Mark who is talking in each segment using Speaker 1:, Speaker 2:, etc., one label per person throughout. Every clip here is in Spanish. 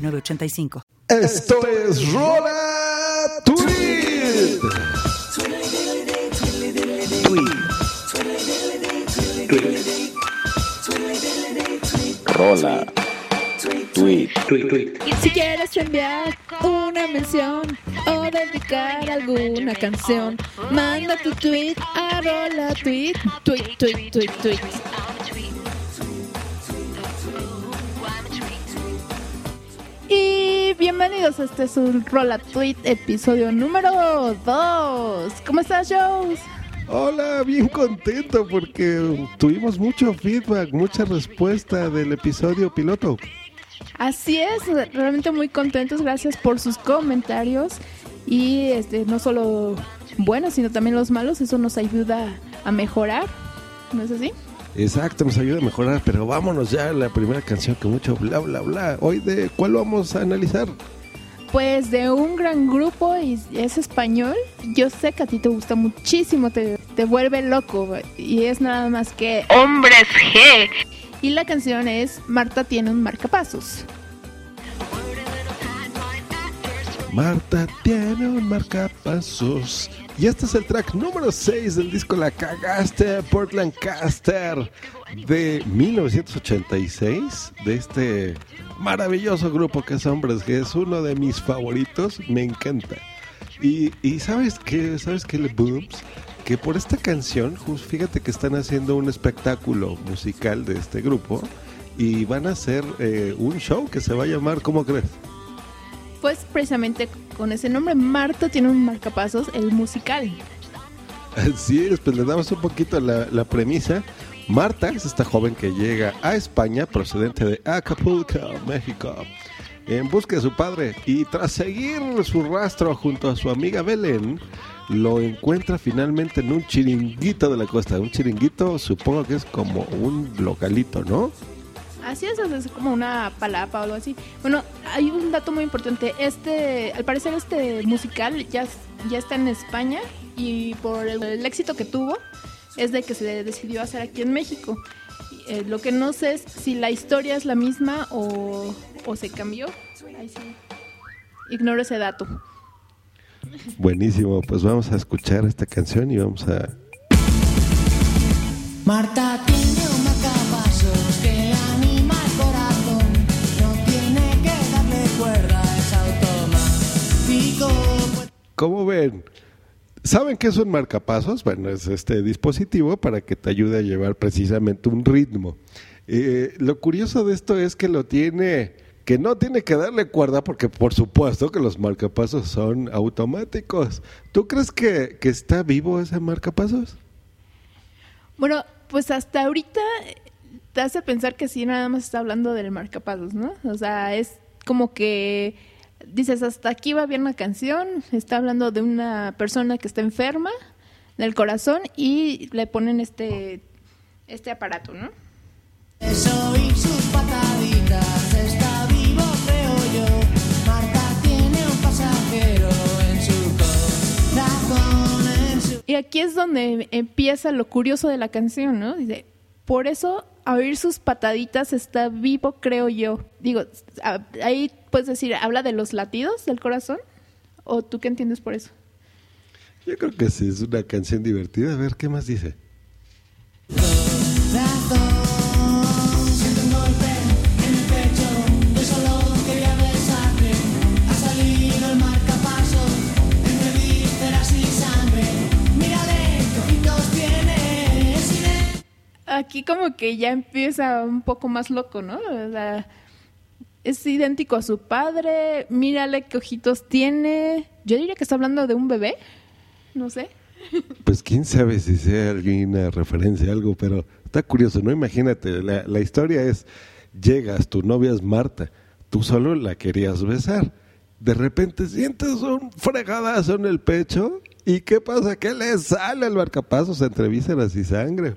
Speaker 1: 985.
Speaker 2: Esto es Rola Tweet.
Speaker 3: Rola. Tweet. Tweet, tweet.
Speaker 4: Si quieres enviar una mención o dedicar alguna canción, manda tu tweet a Rola Tweet. Tweet, tweet, tweet, tweet. Y bienvenidos a este su Rola Tweet, episodio número 2. ¿Cómo estás, Joe?
Speaker 2: Hola, bien contento porque tuvimos mucho feedback, mucha respuesta del episodio piloto.
Speaker 4: Así es, realmente muy contentos, gracias por sus comentarios y este no solo buenos, sino también los malos, eso nos ayuda a mejorar, ¿no es así?
Speaker 2: Exacto, nos ayuda a mejorar, pero vámonos ya a la primera canción que mucho bla bla bla. Hoy de cuál vamos a analizar?
Speaker 4: Pues de un gran grupo y es español. Yo sé que a ti te gusta muchísimo, te, te vuelve loco y es nada más que Hombres G. Y la canción es Marta tiene un marcapasos.
Speaker 2: Marta tiene un marcapasos. Y este es el track número 6 del disco La Cagaste Portland Caster de 1986 de este maravilloso grupo que es Hombres que es uno de mis favoritos, me encanta. Y, y sabes qué, sabes qué, Booms, que por esta canción, fíjate que están haciendo un espectáculo musical de este grupo y van a hacer eh, un show que se va a llamar, ¿cómo crees?
Speaker 4: Pues precisamente con ese nombre, Marta tiene un marcapasos, el musical.
Speaker 2: Así es, pues le damos un poquito la, la premisa. Marta es esta joven que llega a España procedente de Acapulco, México, en busca de su padre y tras seguir su rastro junto a su amiga Belén, lo encuentra finalmente en un chiringuito de la costa. Un chiringuito supongo que es como un localito, ¿no?
Speaker 4: Así es, es como una palapa o algo así. Bueno, hay un dato muy importante. Este, al parecer este musical ya, ya está en España y por el, el éxito que tuvo es de que se decidió hacer aquí en México. Eh, lo que no sé es si la historia es la misma o, o se cambió. Ahí sí. Ignoro ese dato.
Speaker 2: Buenísimo, pues vamos a escuchar esta canción y vamos a...
Speaker 5: Marta
Speaker 2: ¿Cómo ven? ¿Saben qué es un marcapasos? Bueno, es este dispositivo para que te ayude a llevar precisamente un ritmo. Eh, lo curioso de esto es que lo tiene, que no tiene que darle cuerda porque por supuesto que los marcapasos son automáticos. ¿Tú crees que, que está vivo ese marcapasos?
Speaker 4: Bueno, pues hasta ahorita te hace pensar que sí, nada más está hablando del marcapasos, ¿no? O sea, es como que dices, hasta aquí va bien la canción, está hablando de una persona que está enferma del corazón y le ponen este, este aparato, ¿no?
Speaker 5: Soy sus pataditas, está vivo creo yo. Marta tiene un pasajero en su corazón, su...
Speaker 4: Y aquí es donde empieza lo curioso de la canción, ¿no? Dice, por eso a oír sus pataditas está vivo, creo yo. Digo, a- ahí puedes decir, ¿habla de los latidos del corazón? ¿O tú qué entiendes por eso?
Speaker 2: Yo creo que sí, es una canción divertida. A ver, ¿qué más dice?
Speaker 4: Aquí como que ya empieza un poco más loco, ¿no? Es idéntico a su padre, mírale qué ojitos tiene. Yo diría que está hablando de un bebé, no sé.
Speaker 2: Pues quién sabe si sea alguna referencia, algo, pero está curioso, ¿no? Imagínate, la, la historia es, llegas, tu novia es Marta, tú solo la querías besar. De repente sientes un fregadazo en el pecho y ¿qué pasa? ¿Qué le sale al marcapasos entre vísceras y sangre?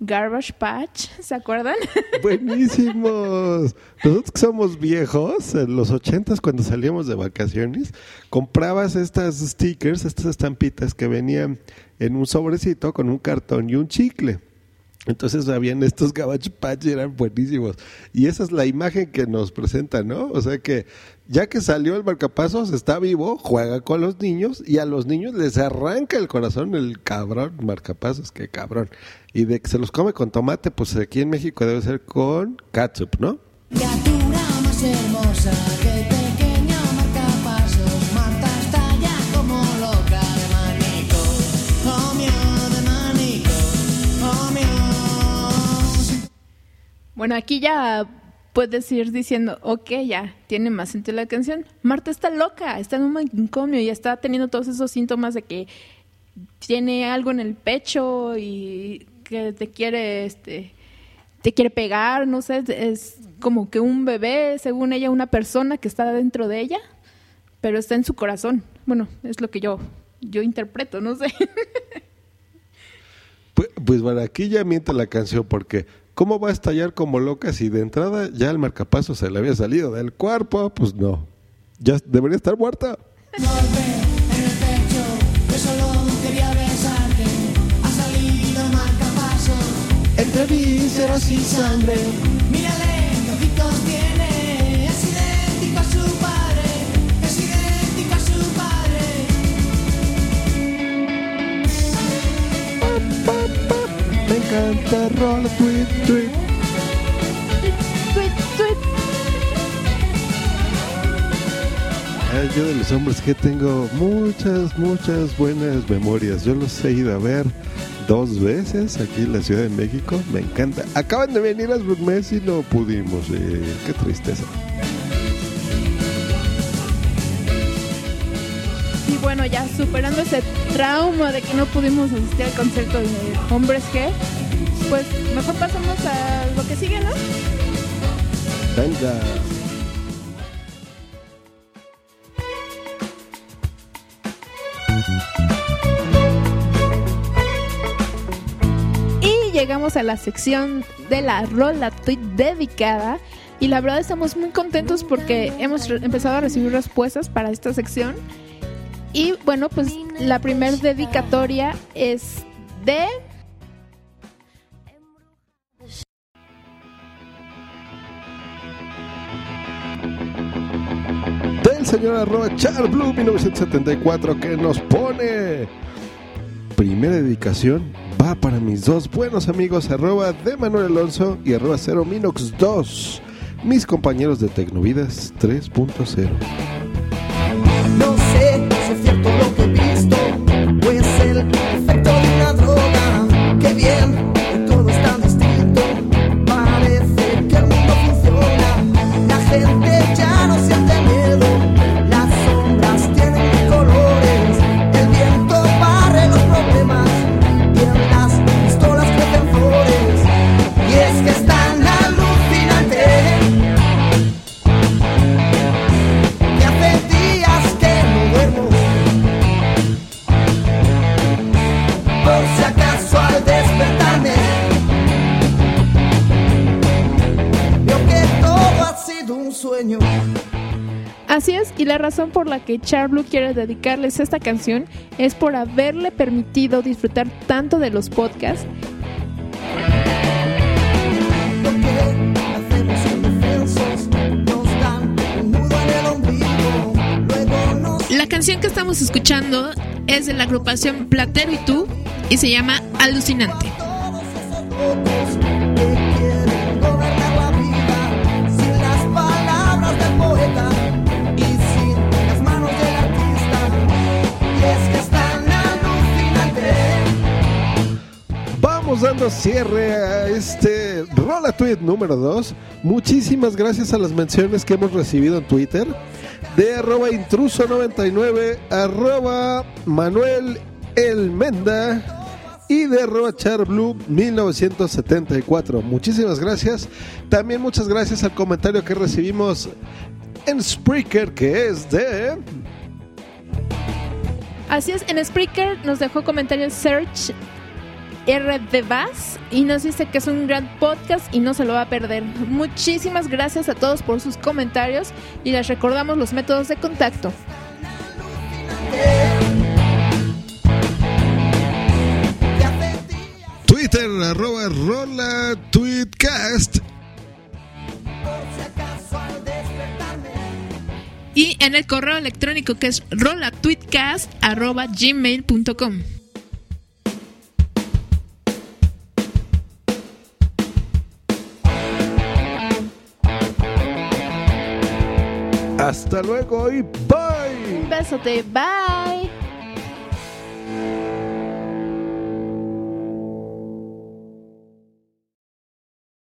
Speaker 4: Garbage Patch, ¿se acuerdan?
Speaker 2: Buenísimos. Nosotros que somos viejos, en los ochentas cuando salíamos de vacaciones, comprabas estas stickers, estas estampitas que venían en un sobrecito con un cartón y un chicle. Entonces habían estos Garbage Patch y eran buenísimos. Y esa es la imagen que nos presenta, ¿no? O sea que ya que salió el marcapasos, está vivo, juega con los niños y a los niños les arranca el corazón el cabrón marcapasos, qué cabrón. Y de que se los come con tomate, pues aquí en México debe ser con catsup, ¿no?
Speaker 5: Criatura más hermosa que pequeño marcapasos, Marta está ya como loca de manico, oh mío de manico, oh mío.
Speaker 4: Bueno, aquí ya puedes ir diciendo, ok, ya, tiene más sentido la canción. Marta está loca, está en un manicomio y está teniendo todos esos síntomas de que tiene algo en el pecho y que te quiere, este, te quiere pegar, no sé, es como que un bebé, según ella, una persona que está dentro de ella, pero está en su corazón. Bueno, es lo que yo, yo interpreto, no sé.
Speaker 2: Pues, pues bueno, aquí ya miente la canción porque ¿cómo va a estallar como loca si de entrada ya el marcapaso se le había salido del cuerpo? Pues no, ya debería estar muerta.
Speaker 5: Mírale
Speaker 2: Me encanta roll tweet tweet.
Speaker 4: Tweet, tweet.
Speaker 2: Ay, yo de los hombres que tengo muchas, muchas buenas memorias. Yo los he ido a ver dos veces aquí en la Ciudad de México. Me encanta. Acaban de venir a Mes y no pudimos. eh, qué tristeza.
Speaker 4: Y bueno, ya superando ese trauma de que no pudimos asistir al concierto de Hombres G, pues mejor pasamos a lo que sigue, ¿no?
Speaker 2: Venga.
Speaker 4: Y llegamos a la sección de la rola tweet dedicada. Y la verdad estamos muy contentos porque hemos empezado a recibir respuestas para esta sección. Y bueno, pues la primer dedicatoria es de...
Speaker 2: señor arroba charblue 1974 que nos pone. Primera dedicación va para mis dos buenos amigos arroba de Manuel Alonso y arroba 0 Minox 2. Mis compañeros de Tecnovidas 3.0.
Speaker 4: Así y la razón por la que Charblue quiere dedicarles esta canción es por haberle permitido disfrutar tanto de los podcasts
Speaker 6: La canción que estamos escuchando es de la agrupación Platero y tú y se llama Alucinante.
Speaker 2: Dando cierre a este Rola Tweet número 2. Muchísimas gracias a las menciones que hemos recibido en Twitter de arroba intruso99, arroba Manuel y de arroba charblue 1974. Muchísimas gracias. También muchas gracias al comentario que recibimos en Spreaker que es de...
Speaker 4: Así es, en Spreaker nos dejó comentarios Search RD Bass y nos dice que es un gran podcast y no se lo va a perder. Muchísimas gracias a todos por sus comentarios y les recordamos los métodos de contacto.
Speaker 2: Twitter, arroba rola tweetcast.
Speaker 6: Y en el correo electrónico que es rolatweetcast.gmail.com.
Speaker 2: Hasta luego y bye.
Speaker 4: Un besote, bye.